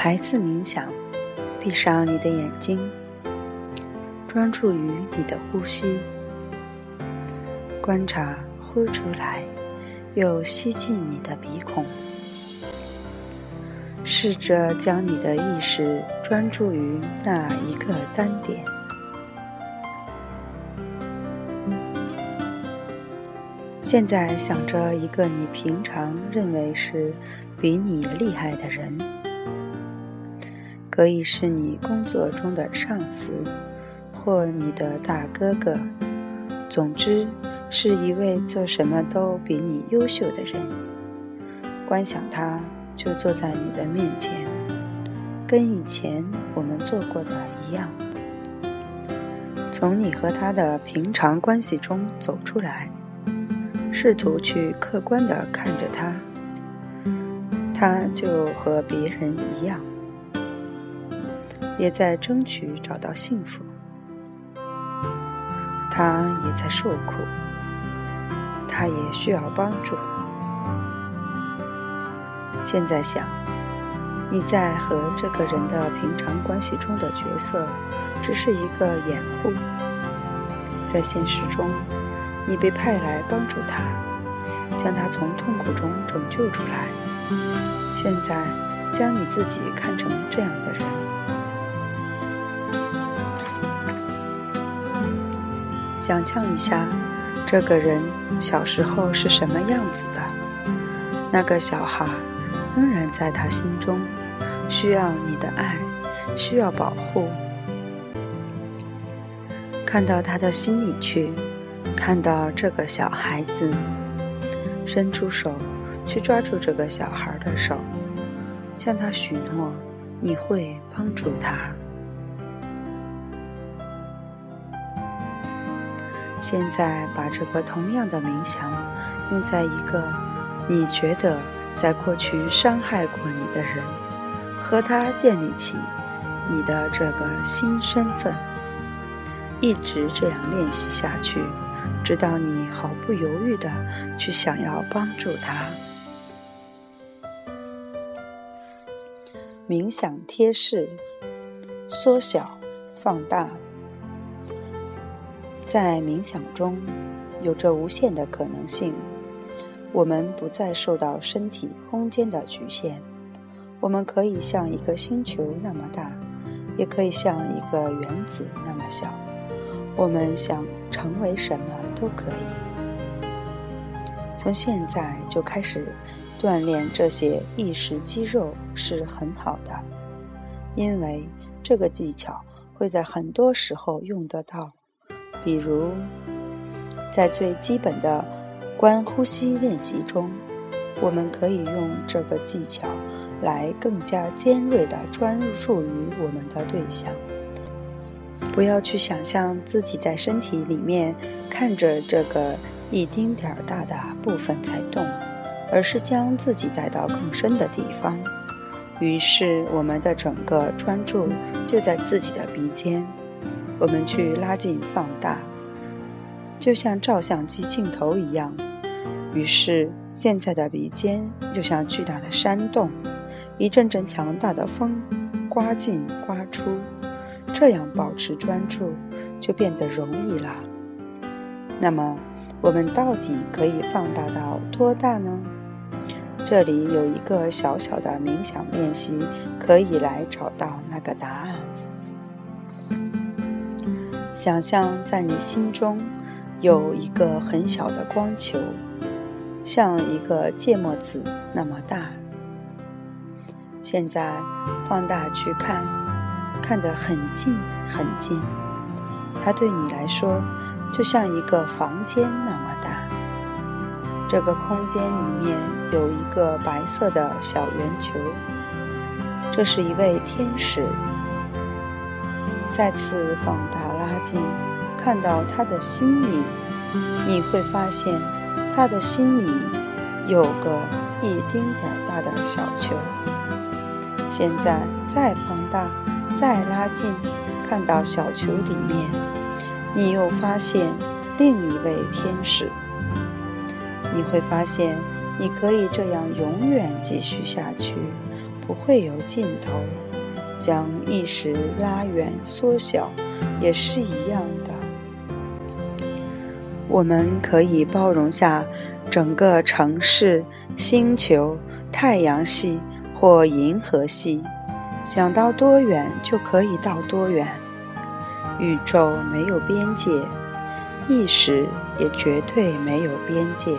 孩子冥想，闭上你的眼睛，专注于你的呼吸，观察呼出来又吸进你的鼻孔。试着将你的意识专注于那一个单点。现在想着一个你平常认为是比你厉害的人，可以是你工作中的上司，或你的大哥哥，总之是一位做什么都比你优秀的人。观想他就坐在你的面前，跟以前我们做过的一样，从你和他的平常关系中走出来。试图去客观地看着他，他就和别人一样，也在争取找到幸福。他也在受苦，他也需要帮助。现在想，你在和这个人的平常关系中的角色，只是一个掩护，在现实中。你被派来帮助他，将他从痛苦中拯救出来。现在，将你自己看成这样的人。想象一下，这个人小时候是什么样子的？那个小孩仍然在他心中，需要你的爱，需要保护。看到他的心里去。看到这个小孩子，伸出手去抓住这个小孩的手，向他许诺你会帮助他。现在把这个同样的冥想用在一个你觉得在过去伤害过你的人，和他建立起你的这个新身份，一直这样练习下去。直到你毫不犹豫的去想要帮助他。冥想贴士：缩小、放大。在冥想中，有着无限的可能性。我们不再受到身体空间的局限。我们可以像一个星球那么大，也可以像一个原子那么小。我们想成为什么都可以。从现在就开始锻炼这些意识肌肉是很好的，因为这个技巧会在很多时候用得到。比如，在最基本的观呼吸练习中，我们可以用这个技巧来更加尖锐地专注于我们的对象。不要去想象自己在身体里面看着这个一丁点儿大的部分在动，而是将自己带到更深的地方。于是，我们的整个专注就在自己的鼻尖。我们去拉近、放大，就像照相机镜头一样。于是，现在的鼻尖就像巨大的山洞，一阵阵强大的风刮进、刮出。这样保持专注就变得容易了。那么，我们到底可以放大到多大呢？这里有一个小小的冥想练习，可以来找到那个答案。想象在你心中有一个很小的光球，像一个芥末籽那么大。现在放大去看。看得很近很近，它对你来说就像一个房间那么大。这个空间里面有一个白色的小圆球，这是一位天使。再次放大拉近，看到他的心里，你会发现他的心里有个一丁点儿大的小球。现在再放大。再拉近，看到小球里面，你又发现另一位天使。你会发现，你可以这样永远继续下去，不会有尽头。将意识拉远、缩小，也是一样的。我们可以包容下整个城市、星球、太阳系或银河系，想到多远就可以到多远。宇宙没有边界，意识也绝对没有边界。